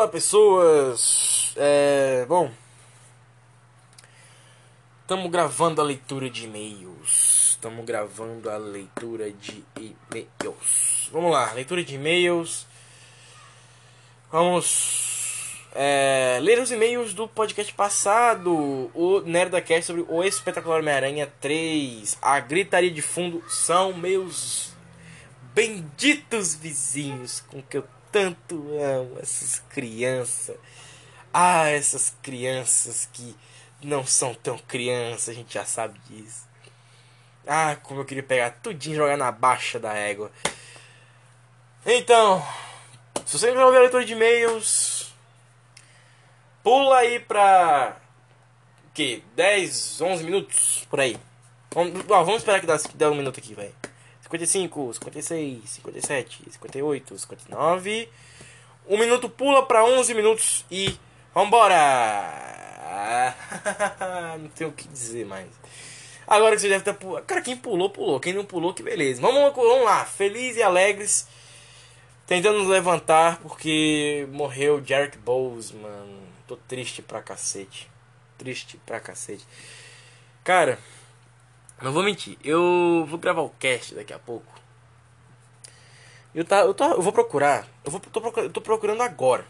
Olá, pessoas! É, bom, estamos gravando a leitura de e-mails. Estamos gravando a leitura de e-mails. Vamos lá, leitura de e-mails. Vamos é, ler os e-mails do podcast passado. O Nerdacast sobre o espetacular Homem-Aranha 3. A gritaria de fundo são meus benditos vizinhos com que eu tanto amo essas crianças. Ah, essas crianças que não são tão crianças, a gente já sabe disso. Ah, como eu queria pegar tudinho e jogar na baixa da égua. Então, se você não ouvir a leitura de e-mails, pula aí pra. que? 10, 11 minutos por aí. Vamos, vamos esperar que dá um minuto aqui, vai. 55, 56, 57, 58, 59. Um minuto pula para 11 minutos e vambora! não tenho o que dizer mais. Agora que você deve estar. Cara, quem pulou, pulou. Quem não pulou, que beleza. Vamos, vamos lá, felizes e alegres. Tentando nos levantar porque morreu Jarek Bowles, mano. Tô triste pra cacete. Triste pra cacete. Cara. Não vou mentir, eu vou gravar o cast daqui a pouco. Eu, tá, eu, tô, eu vou procurar. Eu, vou, tô, procurando, tô procurando agora.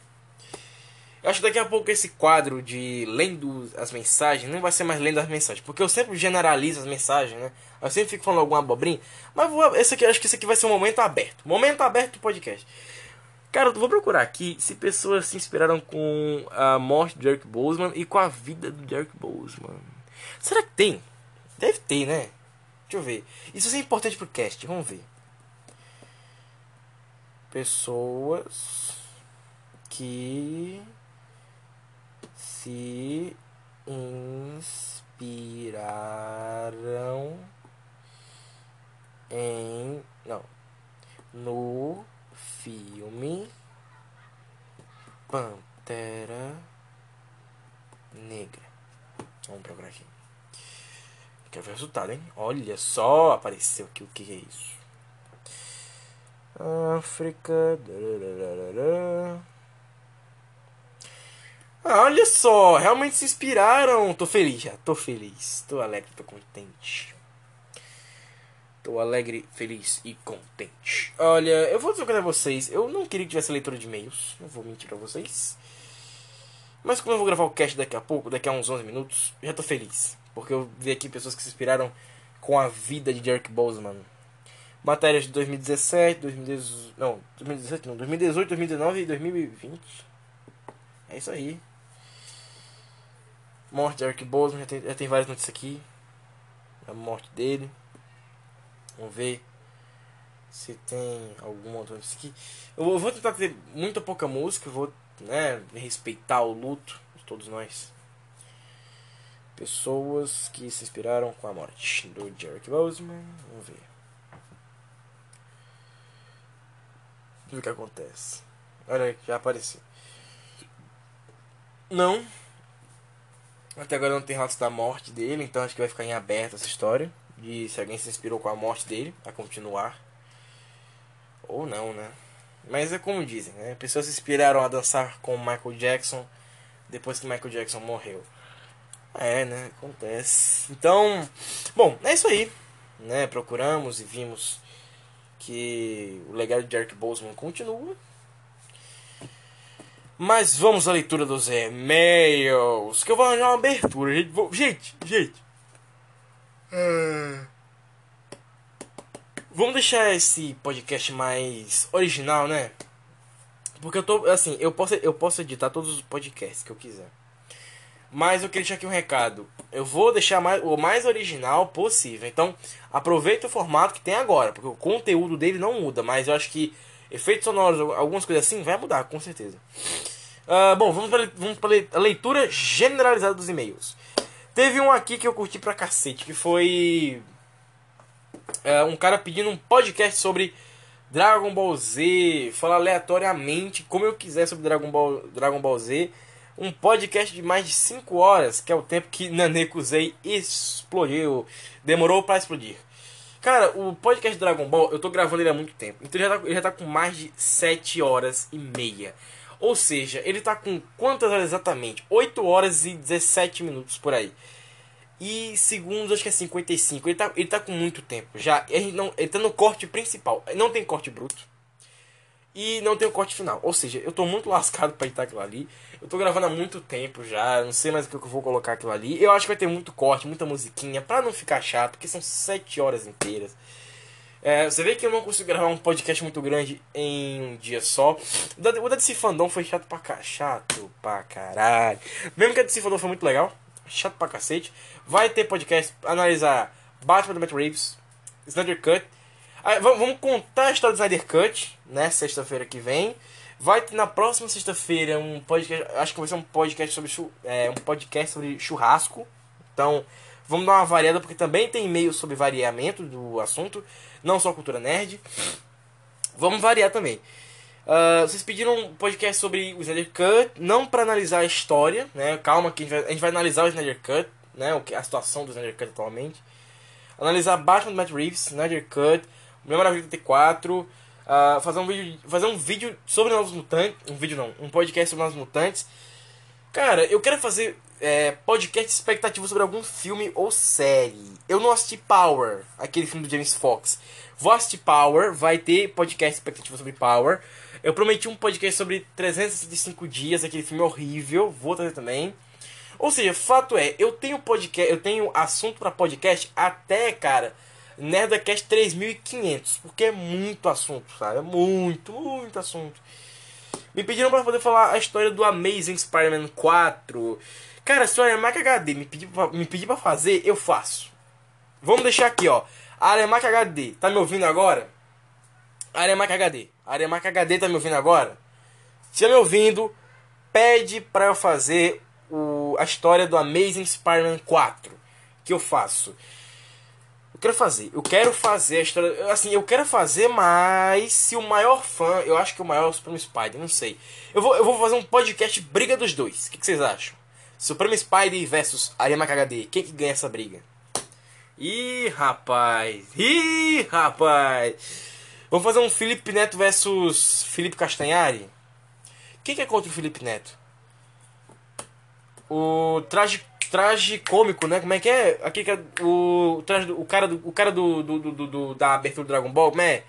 Eu acho que daqui a pouco esse quadro de lendo as mensagens não vai ser mais lendo as mensagens. Porque eu sempre generalizo as mensagens, né? Eu sempre fico falando alguma abobrinha. Mas vou, esse aqui, acho que esse aqui vai ser um momento aberto. Momento aberto do podcast. Cara, eu vou procurar aqui se pessoas se inspiraram com a morte do Derek Boseman e com a vida do Derek Boseman. Será que tem? Deve ter, né? Deixa eu ver. Isso é importante pro cast, vamos ver. Pessoas que se inspiraram em não no filme Pantera Negra. Vamos procurar aqui. Quero ver o resultado, hein? Olha só, apareceu aqui o que é isso. África. Ah, olha só, realmente se inspiraram. Tô feliz já, tô feliz. Tô alegre, tô contente. Tô alegre, feliz e contente. Olha, eu vou dizer a vocês. Eu não queria que tivesse leitura de e-mails. Não vou mentir pra vocês. Mas como eu vou gravar o cast daqui a pouco, daqui a uns 11 minutos, já tô feliz. Porque eu vi aqui pessoas que se inspiraram com a vida de Derek Boseman. Matérias de 2017, 2018, não, 2017 não, 2018, 2019 e 2020. É isso aí. Morte de Derek Boseman, já tem, já tem várias notícias aqui. A morte dele. Vamos ver se tem alguma outra notícia aqui. Eu vou tentar ter muita pouca música, vou né, respeitar o luto de todos nós pessoas que se inspiraram com a morte do Jarek Boseman. Vamos ver. Vamos ver o que acontece. Olha, já apareceu. Não. Até agora não tem relatos da morte dele, então acho que vai ficar em aberto essa história. De se alguém se inspirou com a morte dele a continuar. Ou não, né? Mas é como dizem, né? Pessoas se inspiraram a dançar com Michael Jackson depois que Michael Jackson morreu. É, né? Acontece. Então, bom, é isso aí. Né? Procuramos e vimos que o legado de Eric Boseman continua. Mas vamos à leitura dos e-mails. Que eu vou arranjar uma abertura. Gente, vou... gente. gente. É... Vamos deixar esse podcast mais original, né? Porque eu tô. Assim, eu posso, eu posso editar todos os podcasts que eu quiser. Mas eu queria deixar aqui um recado. Eu vou deixar mais, o mais original possível. Então, aproveita o formato que tem agora, porque o conteúdo dele não muda, mas eu acho que efeitos sonoros, algumas coisas assim, vai mudar, com certeza. Uh, bom, vamos para, vamos leitura generalizada dos e-mails. Teve um aqui que eu curti pra cacete, que foi uh, um cara pedindo um podcast sobre Dragon Ball Z, falar aleatoriamente como eu quiser sobre Dragon Ball, Dragon Ball Z um podcast de mais de 5 horas, que é o tempo que Nanekusei explodiu, demorou para explodir. Cara, o podcast Dragon Ball, eu tô gravando ele há muito tempo, então ele já tá, ele já tá com mais de 7 horas e meia. Ou seja, ele tá com quantas horas exatamente? 8 horas e 17 minutos por aí. E segundos, acho que é 55. Ele tá, ele tá com muito tempo. Já ele, não, ele tá no corte principal. Não tem corte bruto. E não tem o corte final. Ou seja, eu tô muito lascado pra editar aquilo ali. Eu tô gravando há muito tempo já. Não sei mais o que eu vou colocar aquilo ali. Eu acho que vai ter muito corte, muita musiquinha. Pra não ficar chato, porque são 7 horas inteiras. É, você vê que eu não consigo gravar um podcast muito grande em um dia só. O da, o da DC Fandom foi chato pra, ca... chato pra caralho. Mesmo que a DC Fandom foi muito legal, chato pra cacete. Vai ter podcast analisar Batman do Matt Reeves, Snyder Cut. Vamos contar a história do Snyder Cut, né? Sexta-feira que vem. Vai ter na próxima sexta-feira um podcast. Acho que vai ser um podcast sobre, é, um podcast sobre churrasco. Então, vamos dar uma variada, porque também tem e-mail sobre variamento do assunto não só cultura nerd. Vamos variar também. Uh, vocês pediram um podcast sobre o Snyder Cut, não para analisar a história, né? Calma que a gente, vai, a gente vai analisar o Snyder Cut, né? A situação do Snyder Cut atualmente. Analisar Batman do Matt Reeves, Snyder Cut, Maravilha 84, uh, fazer um vídeo, fazer um vídeo sobre Novos Mutantes, um vídeo não, um podcast sobre Novos Mutantes. Cara, eu quero fazer é, podcast expectativa sobre algum filme ou série. Eu não assisti Power, aquele filme do James Fox. Vou assistir Power, vai ter podcast expectativa sobre Power. Eu prometi um podcast sobre 365 dias, aquele filme horrível, vou trazer também. Ou seja, fato é, eu tenho podcast, eu tenho assunto para podcast até, cara, Nerdcast 3500, porque é muito assunto, sabe? É muito, muito assunto. Me pediram para poder falar a história do Amazing Spider-Man 4. Cara, se o Aremac HD me pedir, pra, me fazer, eu faço. Vamos deixar aqui, ó. Aremac HD, tá me ouvindo agora? Aremac HD. Aremac HD tá me ouvindo agora? Se tá me ouvindo, pede pra eu fazer o, a história do Amazing Spider-Man 4. Que eu faço. Quero fazer. Eu quero fazer a história. Assim, eu quero fazer, mas se o maior fã. Eu acho que o maior é o Supreme Spider, não sei. Eu vou, eu vou fazer um podcast briga dos dois. O que, que vocês acham? Supreme Spider versus Arema HD. Quem que ganha essa briga? Ih, rapaz. Ih, rapaz. Vamos fazer um Felipe Neto versus Felipe Castanhari? Quem que é contra o Felipe Neto? O traje, traje cômico, né? Como é que é? Aqui que é o, traje, o cara, do, o cara do, do, do, do, da abertura do Dragon Ball, como é?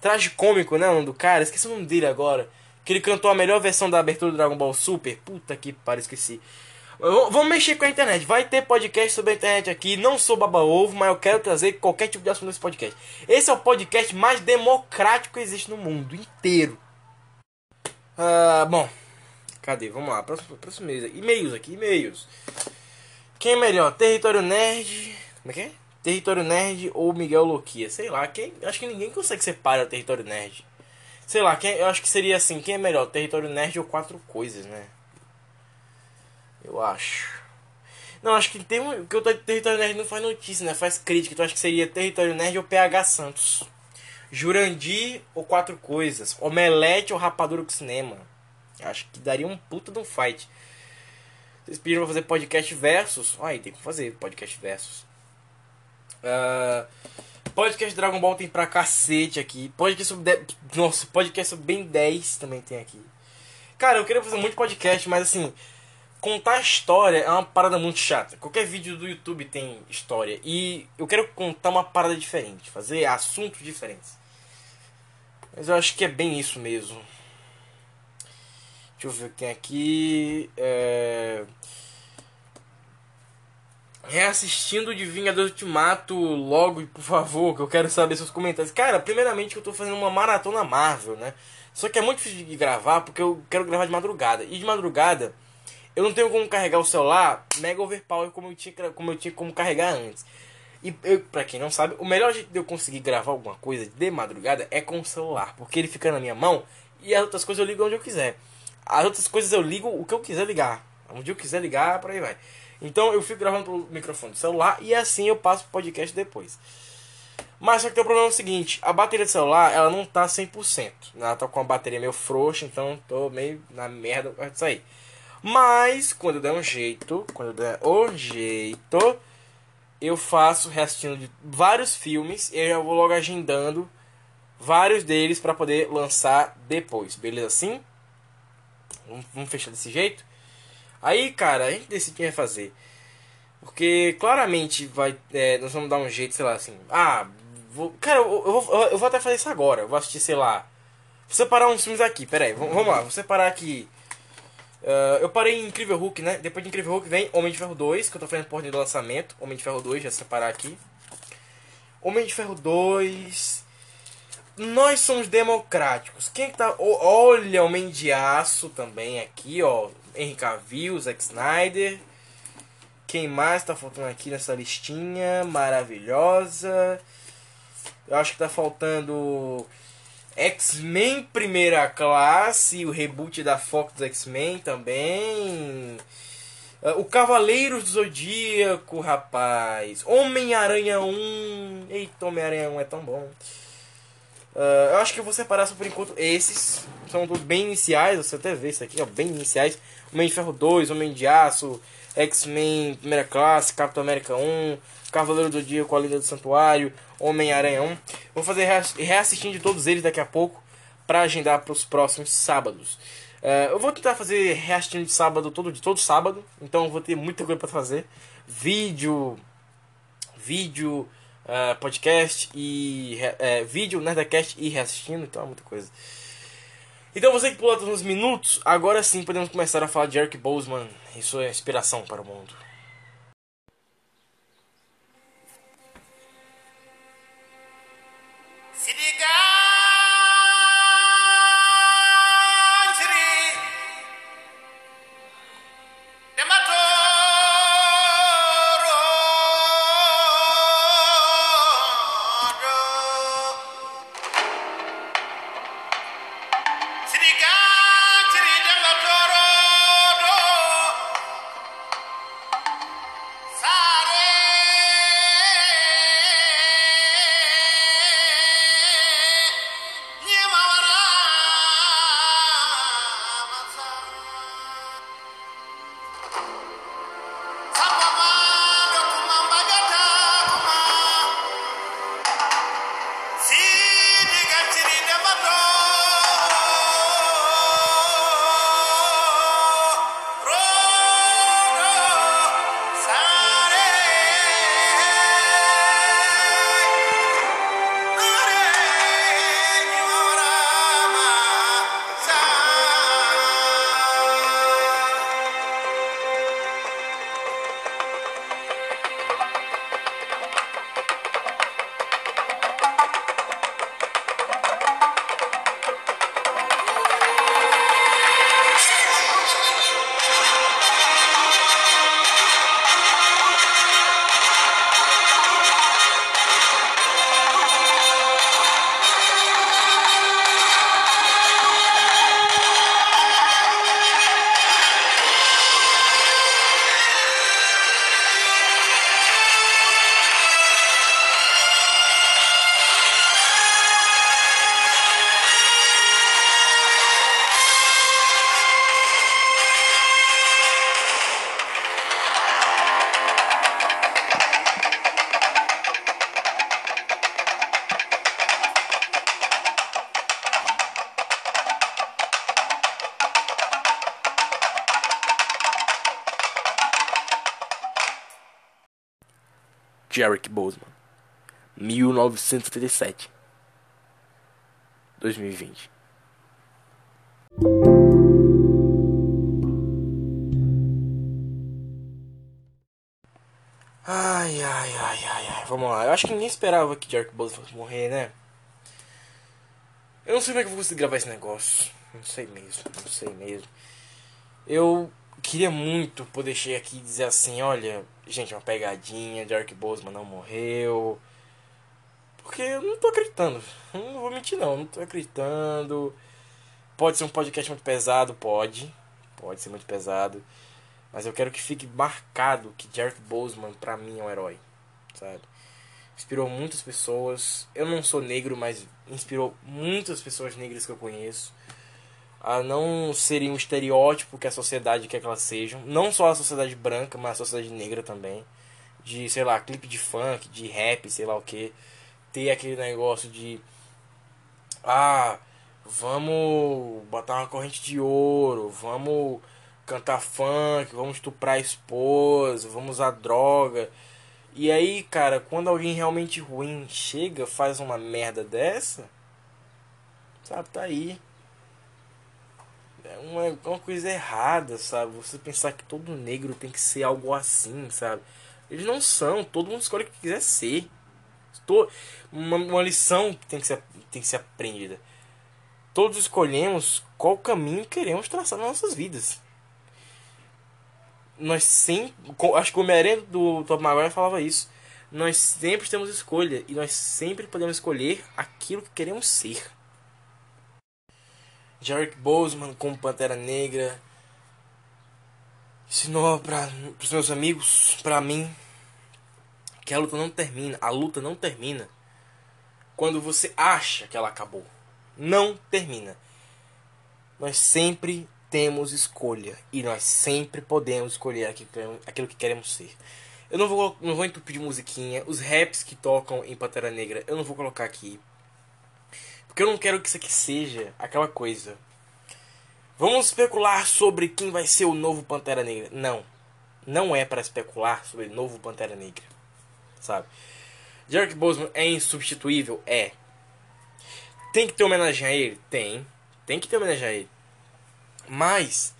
Traje cômico, né? Do cara. Esqueci o nome dele agora. Que ele cantou a melhor versão da abertura do Dragon Ball Super. Puta que pariu, esqueci. Vamos mexer com a internet. Vai ter podcast sobre a internet aqui. Não sou baba-ovo, mas eu quero trazer qualquer tipo de assunto nesse podcast. Esse é o podcast mais democrático que existe no mundo inteiro. Uh, bom, cadê? Vamos lá. Próximo, próximo mês. E-mails aqui, e-mails. Quem é melhor? Território Nerd. Como é que é? Território Nerd ou Miguel Loquia? Sei lá. Quem, acho que ninguém consegue separar o Território Nerd. Sei lá, quem, eu acho que seria assim: quem é melhor? Território Nerd ou Quatro Coisas, né? Eu acho. Não, acho que tem um. Que o Território Nerd não faz notícia, né? Faz crítica. Então acho que seria Território Nerd ou PH Santos. Jurandir ou Quatro Coisas. Omelete ou Rapadura com Cinema. Acho que daria um puta de um fight. Vocês pediram pra fazer podcast versus. Aí, tem que fazer podcast versus. Uh, podcast Dragon Ball tem pra cacete aqui. Podcast sobre. De... Nossa, podcast sobre Ben 10 também tem aqui. Cara, eu queria fazer muito podcast, mas assim contar história é uma parada muito chata. Qualquer vídeo do YouTube tem história. E eu quero contar uma parada diferente, fazer assuntos diferentes. Mas eu acho que é bem isso mesmo. Deixa eu ver o que tem aqui. É... Reassistindo de Vingadores Ultimato logo, por favor, que eu quero saber seus comentários. Cara, primeiramente eu tô fazendo uma maratona Marvel, né? Só que é muito difícil de gravar porque eu quero gravar de madrugada. E de madrugada eu não tenho como carregar o celular mega overpower como eu tinha, como eu tinha como carregar antes. E eu, pra quem não sabe, o melhor jeito de eu conseguir gravar alguma coisa de madrugada é com o celular. Porque ele fica na minha mão e as outras coisas eu ligo onde eu quiser. As outras coisas eu ligo o que eu quiser ligar. Onde eu quiser ligar, por aí vai. Então eu fico gravando pelo microfone do celular e assim eu passo o podcast depois. Mas só que tem o problema é seguinte, a bateria do celular, ela não tá 100%. Ela tá com a bateria meio frouxa, então tô meio na merda com isso aí. Mas quando der um jeito, quando der o jeito, eu faço reassistindo de vários filmes e eu vou logo agendando vários deles para poder lançar depois, beleza assim? Vamos, vamos fechar desse jeito? Aí, cara, a gente decidiu fazer. Porque claramente vai. É, nós vamos dar um jeito, sei lá, assim. Ah, vou, cara, eu, eu, vou, eu vou até fazer isso agora. Eu vou assistir, sei lá. Vou separar uns filmes aqui, pera aí, vamos lá, vou separar aqui. Uh, eu parei em Incrível Hulk, né? Depois de Incrível Hulk vem Homem de Ferro 2, que eu tô fazendo por do lançamento. Homem de Ferro 2, já separar aqui. Homem de Ferro 2. Nós somos democráticos. Quem que tá. Olha, Homem de Aço também aqui, ó. Henry Cavill, Zack Snyder. Quem mais tá faltando aqui nessa listinha? Maravilhosa. Eu acho que tá faltando. X-Men Primeira Classe, o reboot da Fox X-Men também. Uh, o Cavaleiros do Zodíaco, rapaz. Homem-Aranha 1. Eita, Homem-Aranha 1 é tão bom. Uh, eu acho que eu vou separar só por enquanto esses. São todos bem iniciais. Você até vê isso aqui, ó, bem iniciais. Homem de Ferro 2, Homem de Aço, X-Men Primeira Classe, Capitão América 1, Cavaleiro do Dia com a Liga do Santuário, Homem-Aranha 1. Vou fazer reassistindo de todos eles daqui a pouco para agendar para os próximos sábados. Uh, eu vou tentar fazer reassistindo de sábado todo de todo sábado, então vou ter muita coisa para fazer. Vídeo, vídeo, uh, podcast e uh, vídeo, Nerdcast e reassistindo, então é muita coisa. Então você que pulou uns minutos, agora sim podemos começar a falar de Eric Boseman e sua inspiração para o mundo. Jarek Boseman, 1937, 2020. Ai, ai, ai, ai, ai, vamos lá. Eu acho que ninguém esperava que Jarek Boseman fosse morrer, né? Eu não sei como é que eu vou conseguir gravar esse negócio. Não sei mesmo, não sei mesmo. Eu queria muito poder chegar aqui e dizer assim, olha, gente, uma pegadinha, Derek Boseman não morreu. Porque eu não tô acreditando. Não vou mentir não, não tô acreditando. Pode ser um podcast muito pesado, pode. Pode ser muito pesado. Mas eu quero que fique marcado que Derek Boseman pra mim é um herói. Sabe? Inspirou muitas pessoas. Eu não sou negro, mas inspirou muitas pessoas negras que eu conheço a não serem um estereótipo que a sociedade quer que elas sejam. Não só a sociedade branca, mas a sociedade negra também. De, sei lá, clipe de funk, de rap, sei lá o que. Ter aquele negócio de. Ah, vamos botar uma corrente de ouro, vamos cantar funk, vamos estuprar a esposa, vamos usar droga. E aí, cara, quando alguém realmente ruim chega, faz uma merda dessa, sabe, tá aí. É uma, uma coisa errada, sabe? Você pensar que todo negro tem que ser algo assim, sabe? Eles não são, todo mundo escolhe o que quiser ser. Uma, uma lição que tem que, ser, tem que ser aprendida. Todos escolhemos qual caminho queremos traçar nas nossas vidas nós sempre. Acho que o Homem-Aranha do Top Maguire falava isso. Nós sempre temos escolha e nós sempre podemos escolher aquilo que queremos ser. Jarek Boseman como Pantera Negra ensinou para os meus amigos, para mim, que a luta não termina. A luta não termina quando você acha que ela acabou. Não termina. Nós sempre temos escolha e nós sempre podemos escolher aquilo que queremos ser. Eu não vou, não vou entupir de musiquinha. Os raps que tocam em Pantera Negra eu não vou colocar aqui. Porque eu não quero que isso aqui seja aquela coisa. Vamos especular sobre quem vai ser o novo Pantera Negra. Não. Não é para especular sobre o novo Pantera Negra. Sabe? Jerry Boseman é insubstituível? É. Tem que ter homenagem a ele? Tem. Tem que ter homenagem a ele. Mas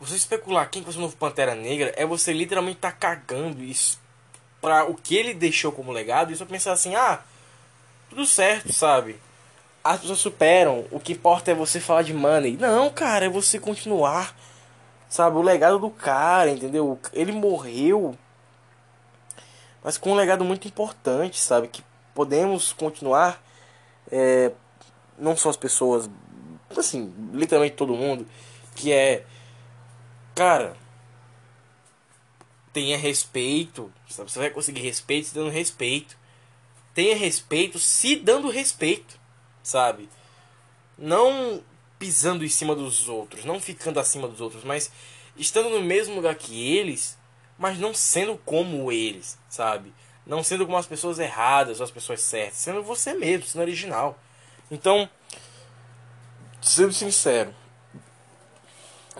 você especular quem vai ser o novo Pantera Negra é você literalmente tá cagando isso para o que ele deixou como legado e só pensar assim, ah, tudo certo, sabe? As pessoas superam, o que importa é você falar de money. Não, cara, é você continuar, sabe? O legado do cara, entendeu? Ele morreu, mas com um legado muito importante, sabe? Que podemos continuar, é, não só as pessoas assim, literalmente todo mundo, que é, cara, tenha respeito, sabe? Você vai conseguir respeito dando respeito. Tenha respeito se dando respeito, sabe? Não pisando em cima dos outros, não ficando acima dos outros, mas estando no mesmo lugar que eles, mas não sendo como eles, sabe? Não sendo como as pessoas erradas ou as pessoas certas, sendo você mesmo, sendo original. Então, sendo sincero,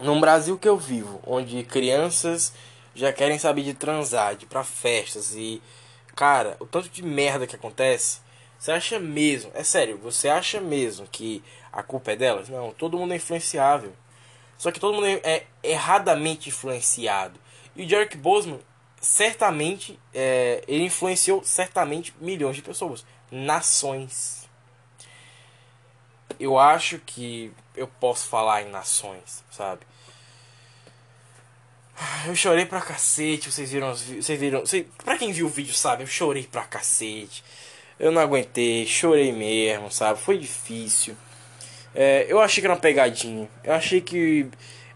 num Brasil que eu vivo, onde crianças já querem saber de transar, de ir pra festas e. Cara, o tanto de merda que acontece, você acha mesmo, é sério, você acha mesmo que a culpa é delas? Não, todo mundo é influenciável. Só que todo mundo é erradamente influenciado. E o Derek Boseman, certamente, é, ele influenciou certamente milhões de pessoas, nações eu acho que eu posso falar em nações, sabe? Eu chorei pra cacete, vocês viram, vocês viram, vocês, pra quem viu o vídeo sabe, eu chorei pra cacete. Eu não aguentei, chorei mesmo, sabe? Foi difícil. É, eu achei que era uma pegadinha. Eu achei que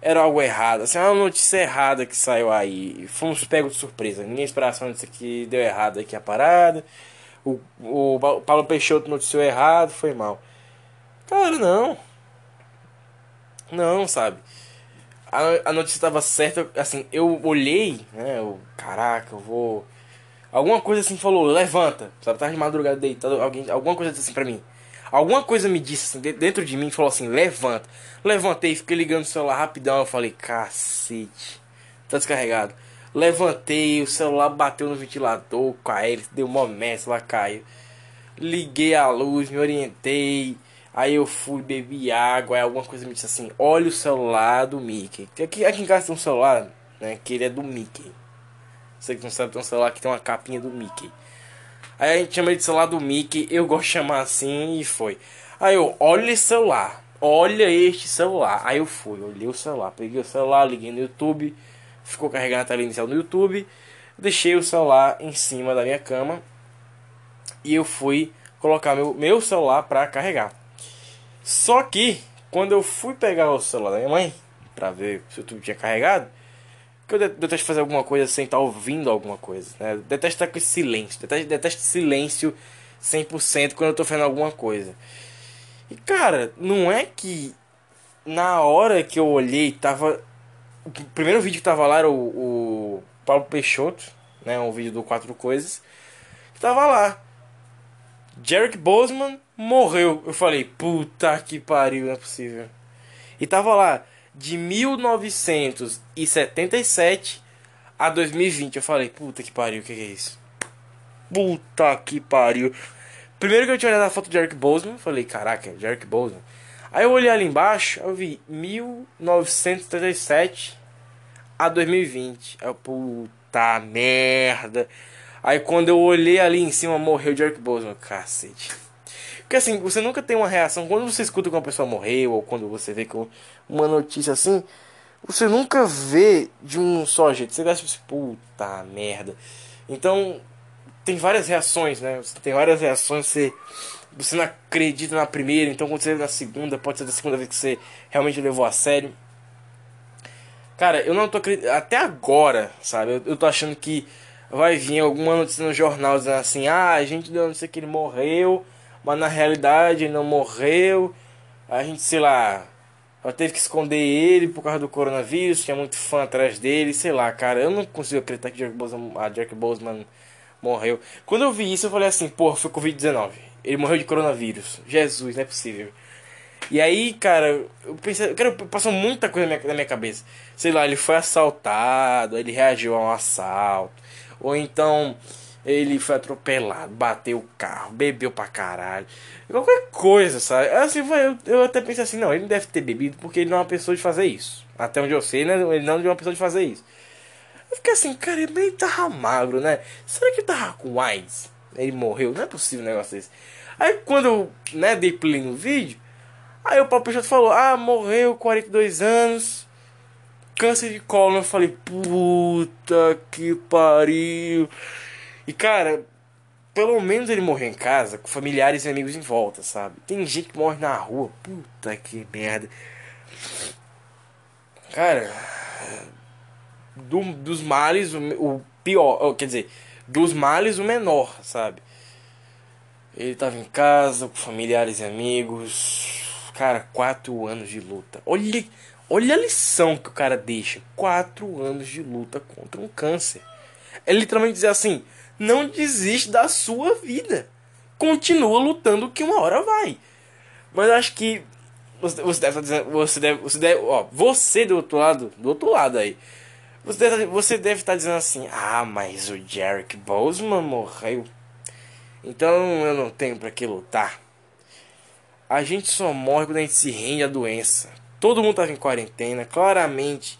era algo errado. Assim, uma notícia errada que saiu aí. Fomos pegos de surpresa. Ninguém esperava disso aqui, deu errado aqui a parada. O, o Paulo Peixoto noticiou errado, foi mal. Cara, não. Não, sabe? A, a notícia estava certa, assim, eu olhei, né? Eu, caraca, eu vou. Alguma coisa assim falou, levanta, sabe? Tava de madrugada deitado, alguém, alguma coisa disse assim pra mim. Alguma coisa me disse assim, dentro de mim, falou assim, levanta. Levantei, fiquei ligando o celular rapidão, eu falei, cacete, tá descarregado. Levantei, o celular bateu no ventilador com a hélice, deu uma messa, lá caiu. Liguei a luz, me orientei Aí eu fui, bebi água, aí alguma coisa me disse assim, olha o celular do Mickey. Aqui, aqui em casa tem um celular, né, que ele é do Mickey. Você que não sabe, tem um celular que tem uma capinha do Mickey. Aí a gente chama ele de celular do Mickey, eu gosto de chamar assim e foi. Aí eu, olha esse celular, olha este celular. Aí eu fui, olhei o celular, peguei o celular, liguei no YouTube, ficou carregando a tela inicial no YouTube, deixei o celular em cima da minha cama e eu fui colocar meu, meu celular para carregar. Só que, quando eu fui pegar o celular da minha mãe, pra ver se o YouTube tinha carregado, que eu detesto fazer alguma coisa sem estar tá ouvindo alguma coisa, né? detesto estar com esse silêncio, detesto, detesto silêncio 100% quando eu tô fazendo alguma coisa. E cara, não é que na hora que eu olhei, tava. O primeiro vídeo que tava lá era o, o Paulo Peixoto, né? Um vídeo do Quatro Coisas. Que tava lá. Jarek Boseman morreu. Eu falei, puta que pariu, não é possível. E tava lá, de 1977 a 2020. Eu falei, puta que pariu, o que, que é isso? Puta que pariu. Primeiro que eu tinha olhado a foto de Eric Boseman, falei, caraca, Eric Boseman. Aí eu olhei ali embaixo, eu vi 1977 a 2020. Aí eu, puta merda. Aí quando eu olhei ali em cima, morreu Eric Boseman. Cacete. Porque assim, você nunca tem uma reação. Quando você escuta que uma pessoa morreu, ou quando você vê com uma notícia assim, você nunca vê de um só jeito. Você gasta assim, puta merda. Então, tem várias reações, né? Você tem várias reações, você você não acredita na primeira, então quando você na segunda, pode ser da segunda vez que você realmente levou a sério. Cara, eu não tô acreditando. Até agora, sabe? Eu, eu tô achando que vai vir alguma notícia no jornal dizendo assim: ah, a gente deu não sei que ele morreu, mas na realidade ele não morreu. A gente, sei lá, ela teve que esconder ele por causa do coronavírus, tinha muito fã atrás dele, sei lá, cara. Eu não consigo acreditar que Jack Boseman, a Jack Boseman morreu. Quando eu vi isso, eu falei assim: pô, foi Covid-19. Ele morreu de coronavírus. Jesus, não é possível. E aí, cara, eu pensei, cara, passou muita coisa na minha, na minha cabeça. Sei lá, ele foi assaltado, ele reagiu a um assalto. Ou então ele foi atropelado, bateu o carro, bebeu pra caralho. Qualquer coisa, sabe? Assim, eu, eu até pensei assim, não, ele deve ter bebido porque ele não é uma pessoa de fazer isso. Até onde eu sei, né? Ele não é uma pessoa de fazer isso. Eu fiquei assim, cara, ele meio tava magro, né? Será que ele tava com AIDS? Ele morreu? Não é possível um negócio desse. Aí quando eu né, dei play no vídeo, aí o Paulo Peixoto falou, ah, morreu, 42 anos, câncer de colo. Eu falei, puta que pariu. E cara, pelo menos ele morreu em casa, com familiares e amigos em volta, sabe? Tem gente que morre na rua, puta que merda. Cara, do, dos males, o, o pior, quer dizer, dos males o menor, sabe? Ele tava em casa com familiares e amigos. Cara, quatro anos de luta. Olha, olha a lição que o cara deixa. Quatro anos de luta contra um câncer. É literalmente dizer assim: não desiste da sua vida. Continua lutando que uma hora vai. Mas acho que você, você deve estar dizendo, você deve, você deve, ó, você do outro lado, do outro lado aí. Você deve, você deve estar dizendo assim: "Ah, mas o Jarek Boseman morreu então eu não tenho para que lutar. A gente só morre quando a gente se rende à doença. Todo mundo tava em quarentena, claramente.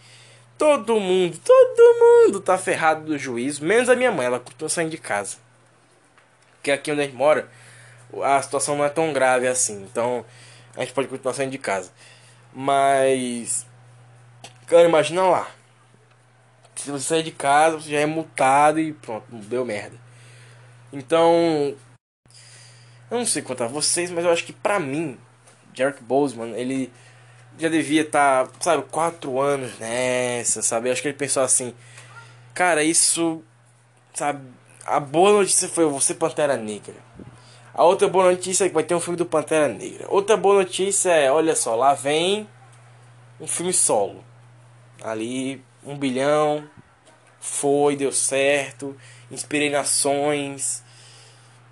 Todo mundo, todo mundo tá ferrado do juízo, menos a minha mãe, ela continua saindo de casa. Porque aqui onde a gente mora, a situação não é tão grave assim. Então a gente pode continuar saindo de casa. Mas. Cara, imagina lá. Se você sair de casa, você já é multado e pronto, deu merda. Então, eu não sei quanto a vocês, mas eu acho que pra mim, Jarek Boseman, ele já devia estar, tá, sabe, quatro anos nessa, sabe? Eu acho que ele pensou assim, cara, isso, sabe? A boa notícia foi você Pantera Negra. A outra boa notícia é que vai ter um filme do Pantera Negra. Outra boa notícia é, olha só, lá vem um filme solo. Ali, um bilhão, foi, deu certo inspirei nações,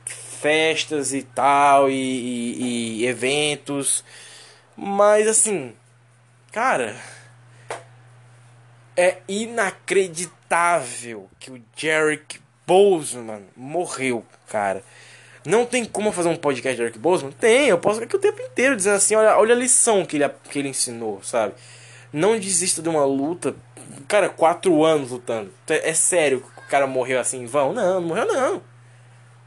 festas e tal, e, e, e eventos. Mas assim, cara, é inacreditável que o Jarek Boseman morreu, cara. Não tem como fazer um podcast de Eric Boseman? Tem, eu posso ficar aqui o tempo inteiro dizendo assim, olha, olha a lição que ele, que ele ensinou, sabe? Não desista de uma luta. Cara, quatro anos lutando. É, é sério, cara morreu assim em vão. Não, não morreu não.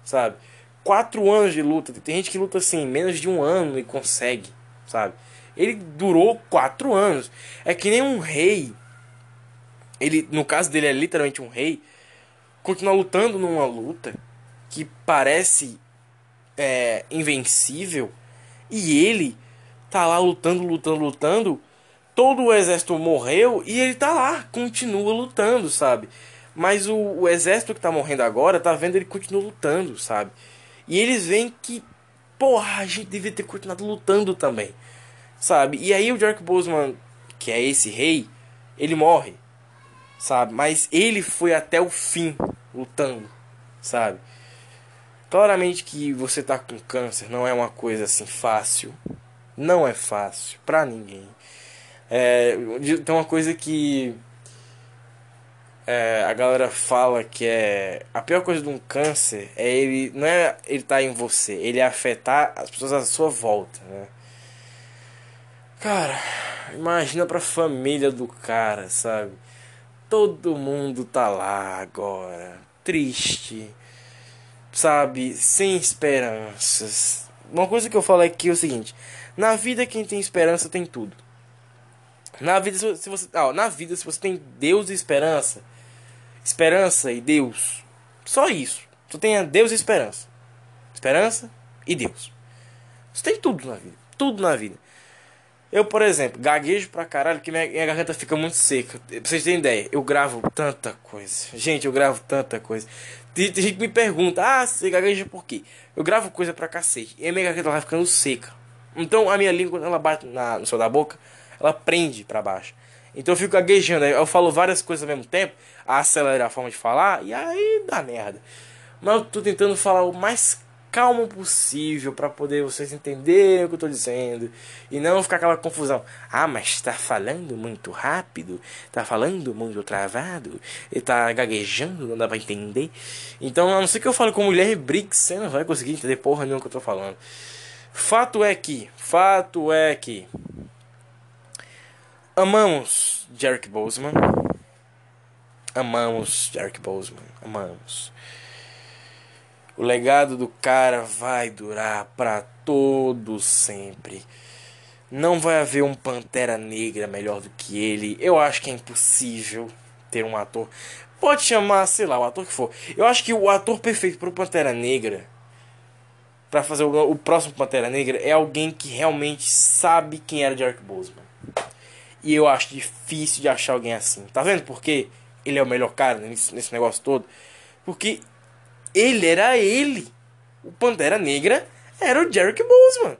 Sabe? Quatro anos de luta. Tem gente que luta assim, menos de um ano e consegue. Sabe? Ele durou quatro anos. É que nem um rei. Ele, no caso dele, é literalmente um rei. Continua lutando numa luta que parece é, invencível. E ele tá lá lutando, lutando, lutando. Todo o exército morreu e ele tá lá, continua lutando, sabe? Mas o, o exército que tá morrendo agora tá vendo ele continua lutando, sabe? E eles veem que, porra, a gente devia ter continuado lutando também, sabe? E aí o Jarek Boseman, que é esse rei, ele morre, sabe? Mas ele foi até o fim lutando, sabe? Claramente que você tá com câncer não é uma coisa assim fácil. Não é fácil para ninguém. É, tem uma coisa que é, a galera fala que é a pior coisa de um câncer é ele não é ele tá em você, ele é afetar as pessoas à sua volta, né? Cara, imagina pra família do cara, sabe? Todo mundo tá lá agora, triste, sabe? Sem esperanças. Uma coisa que eu falo aqui é o seguinte: na vida quem tem esperança tem tudo. Na vida se você, ah, na vida se você tem Deus e esperança, esperança e Deus, só isso. Só tenha Deus e esperança. Esperança e Deus. Você tem tudo na vida, tudo na vida. Eu, por exemplo, gaguejo pra caralho que minha, minha garganta fica muito seca. Pra vocês terem ideia, eu gravo tanta coisa. Gente, eu gravo tanta coisa. Tem, tem gente que me pergunta, ah, você gagueja por quê? Eu gravo coisa pra cacete. E a minha garganta vai ficando seca. Então a minha língua, quando ela bate na, no céu da boca, ela prende para baixo. Então eu fico gaguejando. Eu falo várias coisas ao mesmo tempo, acelera a forma de falar, e aí dá merda. Mas eu tô tentando falar o mais calmo possível para poder vocês entenderem o que eu tô dizendo e não ficar aquela confusão. Ah, mas está falando muito rápido, está falando muito travado, e tá gaguejando, não dá para entender. Então, a não ser que eu fale com mulher Briggs, você não vai conseguir entender porra nenhuma que eu tô falando. Fato é que, fato é que amamos Jarek Boseman. Amamos Jarek Boseman, amamos. O legado do cara vai durar para todo sempre. Não vai haver um Pantera Negra melhor do que ele. Eu acho que é impossível ter um ator. Pode chamar, sei lá, o ator que for. Eu acho que o ator perfeito para o Pantera Negra, para fazer o, o, próximo Pantera Negra, é alguém que realmente sabe quem era Jack Boseman. E eu acho difícil de achar alguém assim. Tá vendo por que ele é o melhor cara nesse, nesse negócio todo? Porque ele era ele. O Pantera Negra era o Jarek Boseman.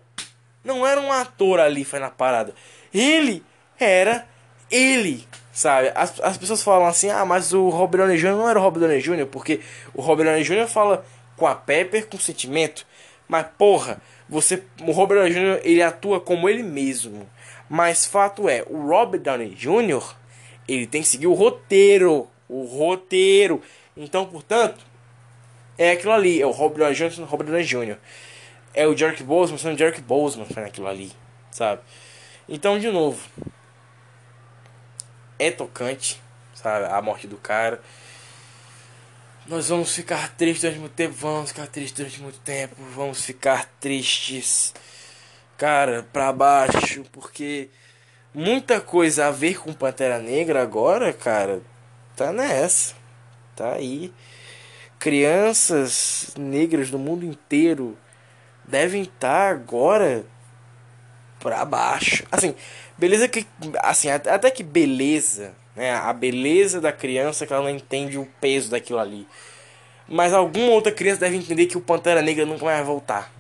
Não era um ator ali, foi na parada. Ele era ele, sabe? As, as pessoas falam assim, ah, mas o Robert Downey Jr. não era o Robert Downey Jr., porque o Robert Downey Jr. fala com a Pepper com sentimento. Mas, porra, você, o Robert Downey Jr. ele atua como ele mesmo. Mas fato é, o Robert Downey Jr. ele tem que seguir o roteiro, o roteiro. Então, portanto, é aquilo ali, é o Robert Downey Jr. sendo Robert Downey Jr. É o Jerk Boseman sendo Jerk Boseman fazendo aquilo ali, sabe? Então, de novo, é tocante, sabe? A morte do cara. Nós vamos ficar tristes durante muito tempo, vamos ficar tristes durante muito tempo, vamos ficar tristes, cara, pra baixo, porque muita coisa a ver com Pantera Negra agora, cara, tá nessa, tá aí crianças negras do mundo inteiro devem estar agora para baixo. Assim, beleza que assim, até que beleza, né? A beleza da criança que ela não entende o peso daquilo ali. Mas alguma outra criança deve entender que o Pantera Negra nunca mais vai voltar,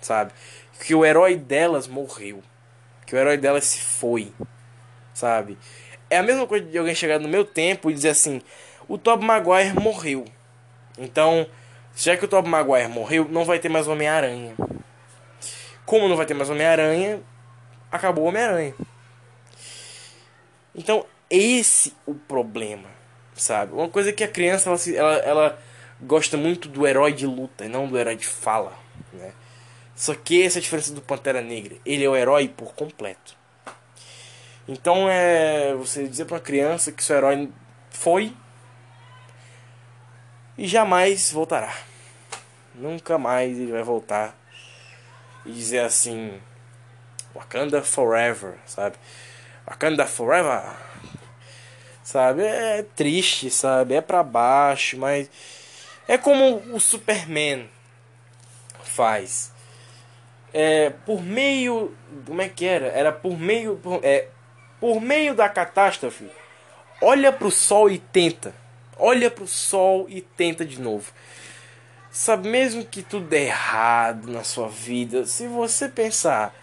sabe? Que o herói delas morreu. Que o herói delas se foi, sabe? É a mesma coisa de alguém chegar no meu tempo e dizer assim: o Tobey Maguire morreu. Então, já que o Tobey Maguire morreu, não vai ter mais Homem-Aranha. Como não vai ter mais Homem-Aranha, acabou o Homem-Aranha. Então, esse o problema, sabe? Uma coisa que a criança ela, ela, ela gosta muito do herói de luta e não do herói de fala, né? Só que essa é a diferença do Pantera Negra. Ele é o herói por completo. Então é você dizer para uma criança que seu herói foi e jamais voltará. Nunca mais ele vai voltar e dizer assim: Wakanda Forever, sabe? Wakanda Forever, sabe? É triste, sabe? É pra baixo, mas é como o Superman faz. É, por meio. Como é que era? Era por meio. Por, é, por meio da catástrofe, olha pro sol e tenta olha pro sol e tenta de novo. Sabe, mesmo que tudo dê errado na sua vida, se você pensar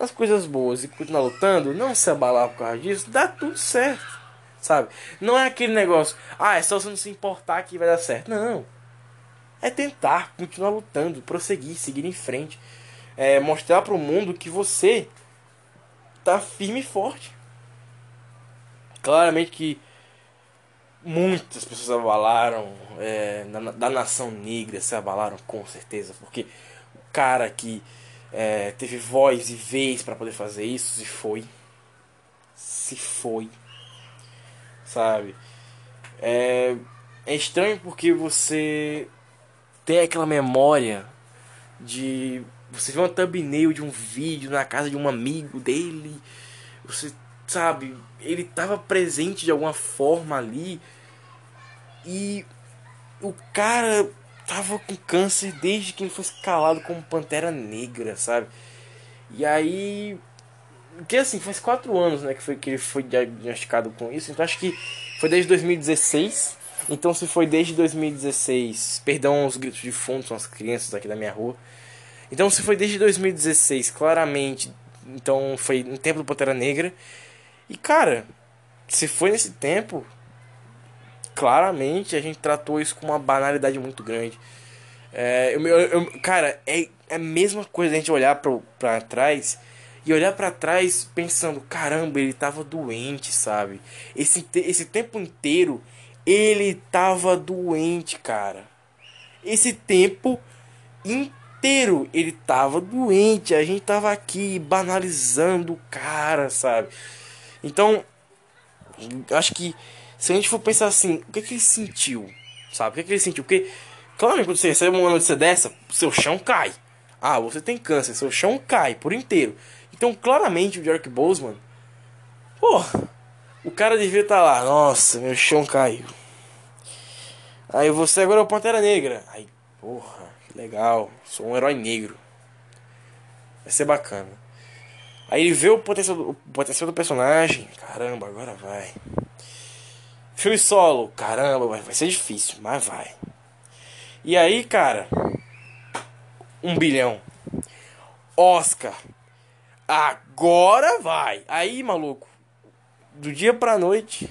nas coisas boas e continuar lutando, não se abalar por causa disso, dá tudo certo. Sabe? Não é aquele negócio, ah, é só você não se importar que vai dar certo. Não. é tentar continuar lutando, prosseguir, seguir em frente, é mostrar para o mundo que você tá firme e forte. Claramente que muitas pessoas abalaram é, da, nação negra se abalaram com certeza porque o cara que é, teve voz e vez para poder fazer isso se foi. Se foi. Sabe? É, é estranho porque você tem aquela memória de você vê uma thumbnail de um vídeo na casa de um amigo dele você sabe ele estava presente de alguma forma ali e o cara tava com câncer desde que ele foi escalado como Pantera Negra, sabe? E aí. Que assim, faz quatro anos né, que, foi, que ele foi diagnosticado com isso. Então acho que foi desde 2016. Então se foi desde 2016. Perdão os gritos de fundo, são as crianças aqui da minha rua. Então se foi desde 2016, claramente. Então foi no tempo do Pantera Negra. E cara, se foi nesse tempo, claramente a gente tratou isso com uma banalidade muito grande. É, eu, eu, cara, é, é a mesma coisa a gente olhar pra, pra trás e olhar para trás pensando: caramba, ele tava doente, sabe? Esse, esse tempo inteiro ele tava doente, cara. Esse tempo inteiro ele tava doente. A gente tava aqui banalizando o cara, sabe? Então, acho que se a gente for pensar assim, o que, que ele sentiu? Sabe? O que, que ele sentiu? Porque, claro, quando você recebe uma notícia dessa, seu chão cai. Ah, você tem câncer, seu chão cai por inteiro. Então, claramente, o Derek Boseman, pô, o cara devia estar tá lá, nossa, meu chão caiu. Aí você agora é o Pantera Negra. Aí, porra, legal, sou um herói negro. Vai ser bacana. Aí ele vê o potencial, o potencial do personagem. Caramba, agora vai. Filme solo, caramba, vai ser difícil, mas vai. E aí, cara, um bilhão. Oscar. Agora vai. Aí, maluco, do dia pra noite,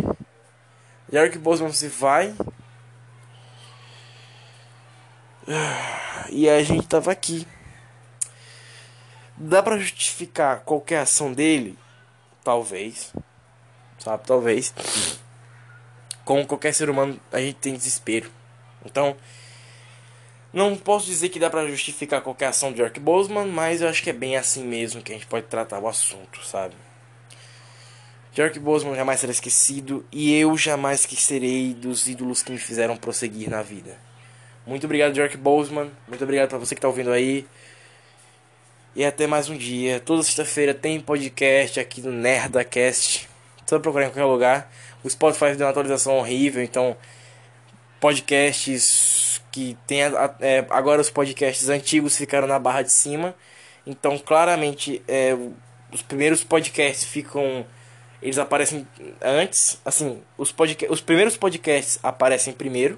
Eric Boseman se vai. E a gente tava aqui. Dá pra justificar qualquer ação dele? Talvez. Sabe, talvez como qualquer ser humano, a gente tem desespero. Então, não posso dizer que dá para justificar qualquer ação de York Boseman, mas eu acho que é bem assim mesmo que a gente pode tratar o assunto, sabe? York Boseman jamais será esquecido e eu jamais esquecerei dos ídolos que me fizeram prosseguir na vida. Muito obrigado, York Boseman. Muito obrigado para você que está ouvindo aí. E até mais um dia. Toda sexta-feira tem podcast aqui no Nerdacast. Só procurar em qualquer lugar. O Spotify deu uma atualização horrível, então podcasts que tem é, agora os podcasts antigos ficaram na barra de cima. Então claramente é, os primeiros podcasts ficam eles aparecem antes, assim, os, podca os primeiros podcasts aparecem primeiro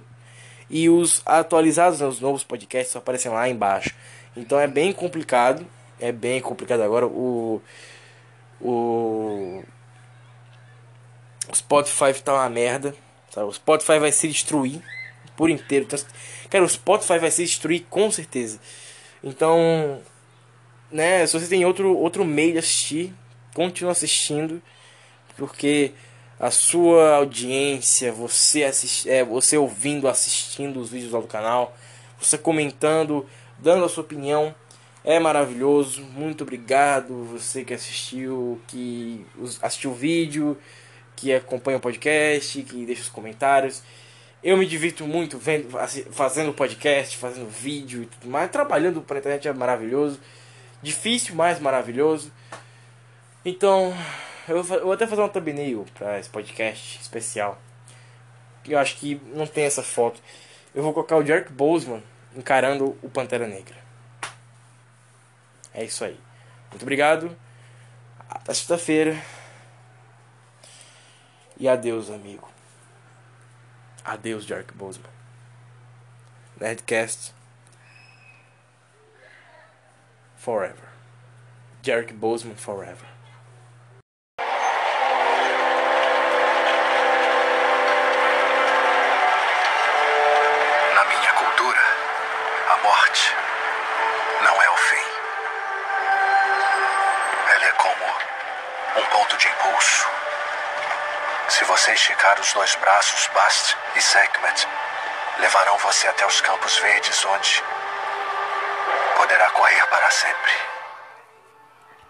e os atualizados, né, os novos podcasts aparecem lá embaixo. Então é bem complicado, é bem complicado agora o o Spotify tá uma merda. Sabe? O Spotify vai se destruir por inteiro. Então, cara, o Spotify vai se destruir com certeza. Então, né, se você tem outro, outro meio de assistir, continue assistindo. Porque a sua audiência, você, assist, é, você ouvindo, assistindo os vídeos lá do canal, você comentando, dando a sua opinião, é maravilhoso. Muito obrigado você que assistiu, que assistiu o vídeo que acompanha o podcast, que deixa os comentários. Eu me divirto muito vendo, fazendo podcast, fazendo vídeo e tudo mais. Trabalhando para a internet é maravilhoso. Difícil, mas maravilhoso. Então, eu vou até fazer uma thumbnail para esse podcast especial. Eu acho que não tem essa foto. Eu vou colocar o Jerk Boseman encarando o Pantera Negra. É isso aí. Muito obrigado. Até sexta-feira. E adeus, amigo. Adeus, Jark Boseman. Nerdcast. Forever. Jark Boseman Forever. Os dois braços, Bast e Sekhmet levarão você até os campos verdes, onde poderá correr para sempre.